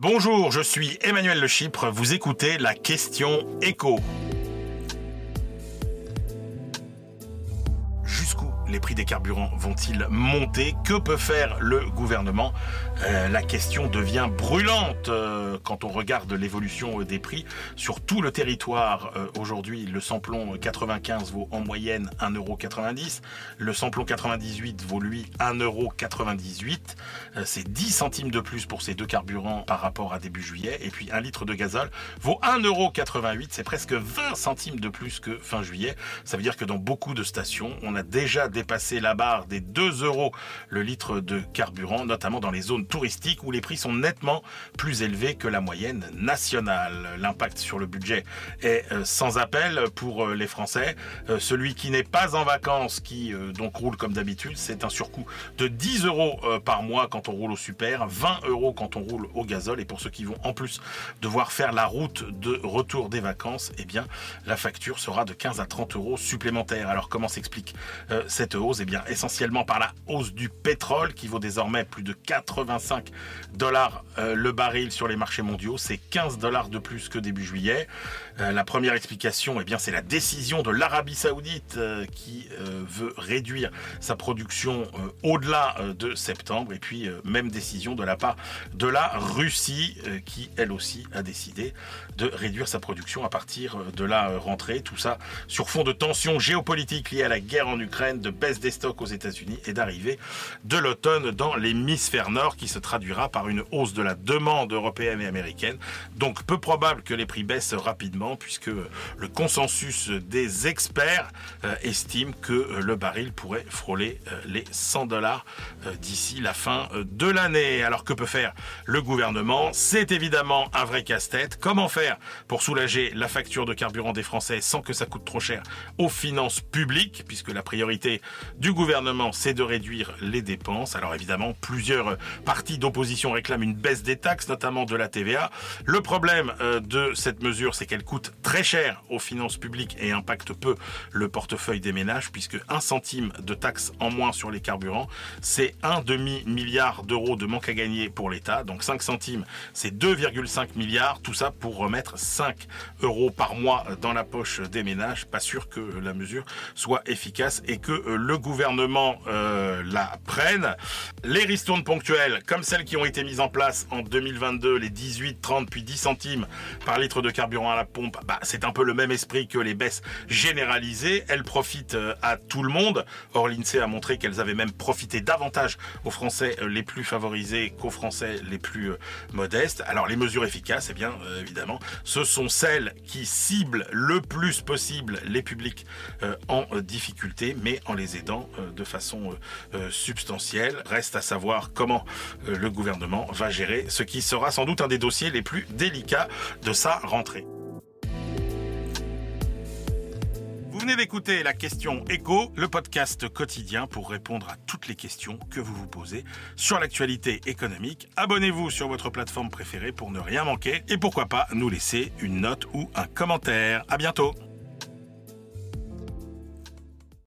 Bonjour, je suis Emmanuel Le Chypre, vous écoutez la question écho. Les prix des carburants vont-ils monter? Que peut faire le gouvernement? Euh, La question devient brûlante euh, quand on regarde l'évolution des prix sur tout le territoire. Euh, aujourd'hui, le samplon 95 vaut en moyenne 1,90€. Le samplon 98 vaut lui 1,98€. C'est 10 centimes de plus pour ces deux carburants par rapport à début juillet. Et puis un litre de gazole vaut 1,88€. C'est presque 20 centimes de plus que fin juillet. Ça veut dire que dans beaucoup de stations, on a déjà dépasser la barre des 2 euros le litre de carburant, notamment dans les zones touristiques où les prix sont nettement plus élevés que la moyenne nationale. L'impact sur le budget est euh, sans appel pour euh, les Français. Euh, celui qui n'est pas en vacances, qui donc roule comme d'habitude, c'est un surcoût de 10 euros par mois quand on roule au super, 20 euros quand on roule au gazole. Et pour ceux qui vont en plus devoir faire la route de retour des vacances, eh bien la facture sera de 15 à 30 euros supplémentaires. Alors comment s'explique cette hausse Eh bien, essentiellement par la hausse du pétrole qui vaut désormais plus de 85 dollars euh, le baril sur les marchés mondiaux. C'est 15 dollars de plus que début juillet. Euh, la première explication, eh bien, c'est la décision de l'Arabie Saoudite euh, qui veut réduire sa production au-delà de septembre. Et puis, même décision de la part de la Russie qui, elle aussi, a décidé de réduire sa production à partir de la rentrée. Tout ça sur fond de tensions géopolitiques liées à la guerre en Ukraine, baisse des stocks aux États-Unis et d'arrivée de l'automne dans l'hémisphère nord qui se traduira par une hausse de la demande européenne et américaine. Donc peu probable que les prix baissent rapidement puisque le consensus des experts euh, estime que euh, le baril pourrait frôler euh, les 100 dollars d'ici la fin de l'année. Alors que peut faire le gouvernement? C'est évidemment un vrai casse-tête. Comment faire pour soulager la facture de carburant des Français sans que ça coûte trop cher aux finances publiques? Puisque la priorité du gouvernement, c'est de réduire les dépenses. Alors évidemment, plusieurs partis d'opposition réclament une baisse des taxes, notamment de la TVA. Le problème euh, de cette mesure, c'est qu'elle coûte très cher aux finances publiques et impacte peu le portefeuille des ménages, puisque un centime de taxe en moins sur les carburants, c'est un demi-milliard d'euros de manque à gagner pour l'État. Donc 5 centimes, c'est 2,5 milliards. Tout ça pour remettre 5 euros par mois dans la poche des ménages. Pas sûr que la mesure soit efficace et que euh, le gouvernement euh, la prenne. Les ristournes ponctuelles, comme celles qui ont été mises en place en 2022, les 18, 30 puis 10 centimes par litre de carburant à la pompe, bah, c'est un peu le même esprit que les baisses généralisées. Elles profitent euh, à tout le monde. Or, l'INSEE a montré qu'elles avaient même profité davantage aux Français les plus favorisés qu'aux Français les plus modestes. Alors, les mesures efficaces, eh bien, évidemment, ce sont celles qui ciblent le plus possible les publics en difficulté, mais en les aidant euh, de façon euh, euh, substantielle. Reste à savoir comment le gouvernement va gérer ce qui sera sans doute un des dossiers les plus délicats de sa rentrée. Vous venez d'écouter la question écho, le podcast quotidien pour répondre à toutes les questions que vous vous posez sur l'actualité économique. Abonnez-vous sur votre plateforme préférée pour ne rien manquer et pourquoi pas nous laisser une note ou un commentaire. À bientôt.